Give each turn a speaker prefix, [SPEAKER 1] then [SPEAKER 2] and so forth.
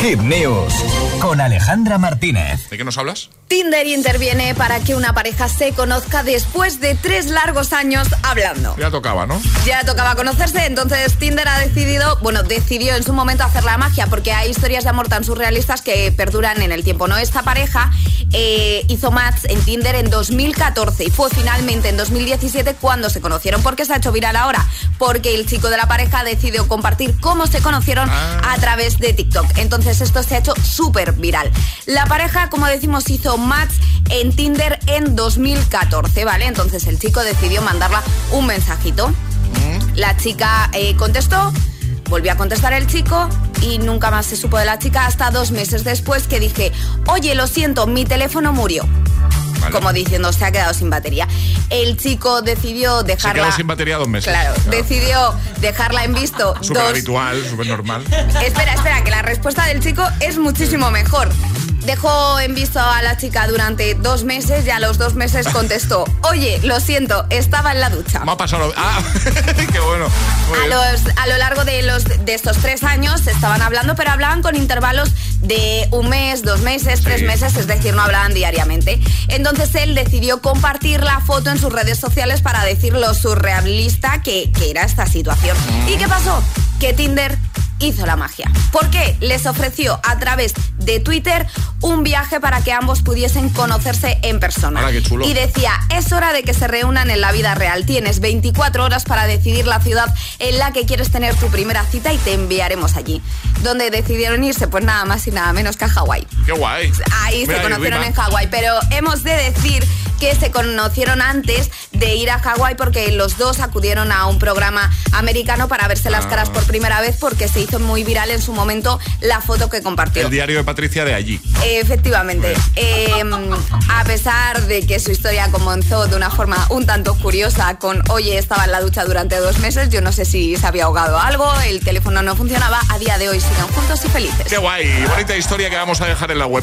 [SPEAKER 1] Hit News con Alejandra Martínez.
[SPEAKER 2] ¿De qué nos hablas?
[SPEAKER 3] Tinder interviene para que una pareja se conozca después de tres largos años hablando.
[SPEAKER 2] Ya tocaba, ¿no?
[SPEAKER 3] Ya tocaba conocerse, entonces Tinder ha decidido, bueno, decidió en su momento hacer la magia porque hay historias de amor tan surrealistas que perduran en el tiempo, ¿no? Esta pareja eh, hizo match en Tinder en 2014 y fue finalmente en 2017 cuando se conocieron. ¿Por qué se ha hecho viral ahora? Porque el chico de la pareja decidió compartir cómo se conocieron
[SPEAKER 2] Ah.
[SPEAKER 3] a través de TikTok. Entonces esto se ha hecho súper viral. La pareja, como decimos, hizo match en Tinder en 2014, ¿vale? Entonces el chico decidió mandarla un mensajito. La chica eh, contestó, volvió a contestar el chico y nunca más se supo de la chica hasta dos meses después que dije, oye, lo siento, mi teléfono murió.
[SPEAKER 2] Vale.
[SPEAKER 3] Como diciendo, se ha quedado sin batería. El chico decidió
[SPEAKER 2] Se
[SPEAKER 3] dejarla...
[SPEAKER 2] quedó sin batería dos meses.
[SPEAKER 3] Claro, decidió dejarla en visto
[SPEAKER 2] Súper
[SPEAKER 3] dos...
[SPEAKER 2] habitual, súper normal.
[SPEAKER 3] Espera, espera, que la respuesta del chico es muchísimo mejor. Dejó en visto a la chica durante dos meses y a los dos meses contestó, oye, lo siento, estaba en la ducha.
[SPEAKER 2] Me ha pasado. Ah, qué bueno.
[SPEAKER 3] A,
[SPEAKER 2] bien.
[SPEAKER 3] los, a lo largo de, los, de estos tres años estaban hablando, pero hablaban con intervalos de un mes, dos meses, tres
[SPEAKER 2] Sí.
[SPEAKER 3] meses, es decir, no hablaban diariamente. Entonces él decidió compartir la foto en sus redes sociales para decir lo surrealista que, que era esta situación. ¿Y qué pasó? Que Tinder hizo la magia. ¿Por qué? Les ofreció a través de Twitter un viaje para que ambos pudiesen conocerse en persona.
[SPEAKER 2] Qué chulo.
[SPEAKER 3] Y decía, es hora de que se reúnan en la vida real. Tienes 24 horas para decidir la ciudad en la que quieres tener tu primera cita y te enviaremos allí. ¿Dónde decidieron irse? Pues nada más y nada menos que a Hawái.
[SPEAKER 2] Qué guay.
[SPEAKER 3] Ahí
[SPEAKER 2] Mira,
[SPEAKER 3] se conocieron en Hawái, pero hemos de decir que se conocieron antes de ir a Hawái porque los dos acudieron a un programa americano para verse las
[SPEAKER 2] Ah.
[SPEAKER 3] caras por primera vez porque se hizo muy viral en su momento la foto que compartió.
[SPEAKER 2] El diario de Patricia de allí.
[SPEAKER 3] Efectivamente. Eh, a pesar de que su historia comenzó de una forma un tanto curiosa con oye, estaba en la ducha durante dos meses, yo no sé si se había ahogado algo, el teléfono no funcionaba, a día de hoy siguen juntos y felices.
[SPEAKER 2] Qué guay. Bonita historia que vamos a dejar en la web.